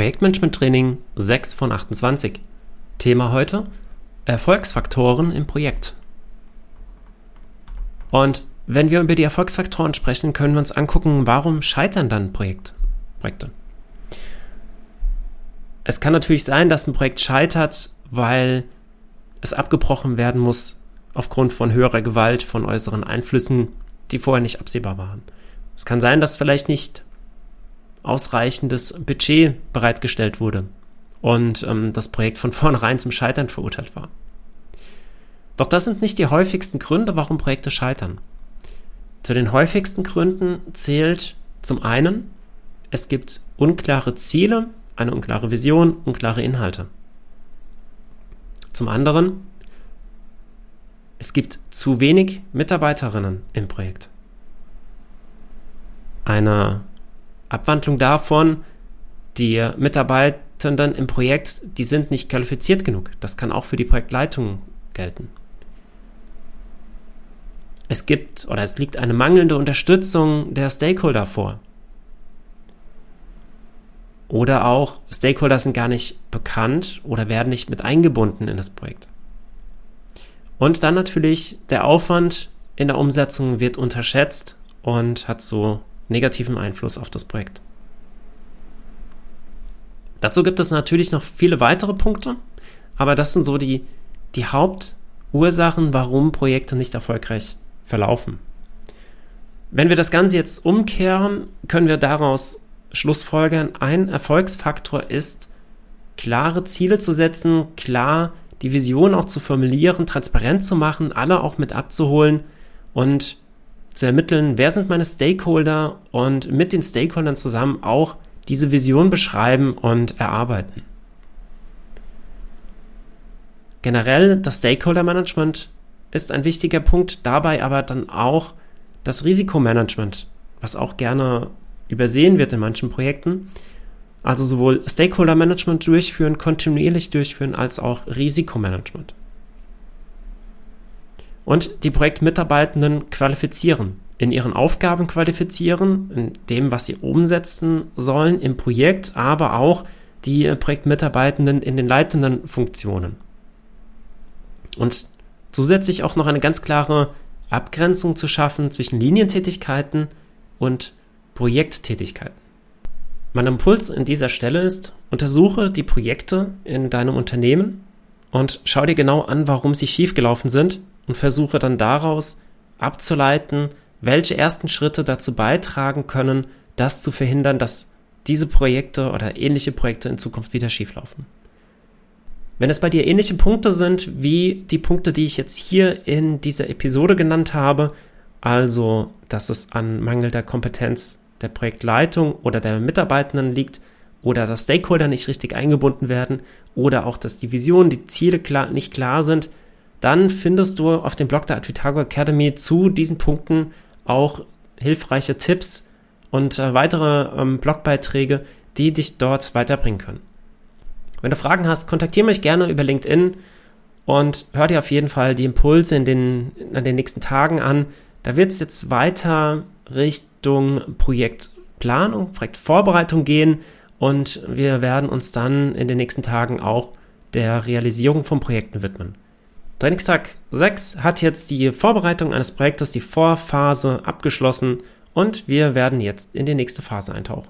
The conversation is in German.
Projektmanagement-Training 6 von 28. Thema heute: Erfolgsfaktoren im Projekt. Und wenn wir über die Erfolgsfaktoren sprechen, können wir uns angucken, warum scheitern dann Projekt, Projekte. Es kann natürlich sein, dass ein Projekt scheitert, weil es abgebrochen werden muss aufgrund von höherer Gewalt, von äußeren Einflüssen, die vorher nicht absehbar waren. Es kann sein, dass vielleicht nicht ausreichendes Budget bereitgestellt wurde und ähm, das Projekt von vornherein zum Scheitern verurteilt war. Doch das sind nicht die häufigsten Gründe, warum Projekte scheitern. Zu den häufigsten Gründen zählt zum einen, es gibt unklare Ziele, eine unklare Vision, unklare Inhalte. Zum anderen, es gibt zu wenig Mitarbeiterinnen im Projekt. Eine Abwandlung davon, die Mitarbeitenden im Projekt, die sind nicht qualifiziert genug. Das kann auch für die Projektleitung gelten. Es gibt oder es liegt eine mangelnde Unterstützung der Stakeholder vor. Oder auch Stakeholder sind gar nicht bekannt oder werden nicht mit eingebunden in das Projekt. Und dann natürlich der Aufwand in der Umsetzung wird unterschätzt und hat so negativen Einfluss auf das Projekt. Dazu gibt es natürlich noch viele weitere Punkte, aber das sind so die, die Hauptursachen, warum Projekte nicht erfolgreich verlaufen. Wenn wir das Ganze jetzt umkehren, können wir daraus schlussfolgern, ein Erfolgsfaktor ist, klare Ziele zu setzen, klar die Vision auch zu formulieren, transparent zu machen, alle auch mit abzuholen und zu ermitteln, wer sind meine Stakeholder und mit den Stakeholdern zusammen auch diese Vision beschreiben und erarbeiten. Generell das Stakeholder Management ist ein wichtiger Punkt, dabei aber dann auch das Risikomanagement, was auch gerne übersehen wird in manchen Projekten. Also sowohl Stakeholder Management durchführen, kontinuierlich durchführen, als auch Risikomanagement und die Projektmitarbeitenden qualifizieren, in ihren Aufgaben qualifizieren, in dem, was sie umsetzen sollen im Projekt, aber auch die Projektmitarbeitenden in den leitenden Funktionen. Und zusätzlich auch noch eine ganz klare Abgrenzung zu schaffen zwischen Linientätigkeiten und Projekttätigkeiten. Mein Impuls an dieser Stelle ist, untersuche die Projekte in deinem Unternehmen und schau dir genau an, warum sie schiefgelaufen sind und versuche dann daraus abzuleiten, welche ersten Schritte dazu beitragen können, das zu verhindern, dass diese Projekte oder ähnliche Projekte in Zukunft wieder schieflaufen. Wenn es bei dir ähnliche Punkte sind wie die Punkte, die ich jetzt hier in dieser Episode genannt habe, also dass es an mangelnder Kompetenz der Projektleitung oder der Mitarbeitenden liegt oder dass Stakeholder nicht richtig eingebunden werden oder auch, dass die Vision, die Ziele klar, nicht klar sind, dann findest du auf dem Blog der Advitago Academy zu diesen Punkten auch hilfreiche Tipps und äh, weitere ähm, Blogbeiträge, die dich dort weiterbringen können. Wenn du Fragen hast, kontaktiere mich gerne über LinkedIn und hör dir auf jeden Fall die Impulse in den, in den nächsten Tagen an. Da wird es jetzt weiter Richtung Projektplanung, Projektvorbereitung gehen und wir werden uns dann in den nächsten Tagen auch der Realisierung von Projekten widmen. Trainingstag 6 hat jetzt die Vorbereitung eines Projektes, die Vorphase abgeschlossen und wir werden jetzt in die nächste Phase eintauchen.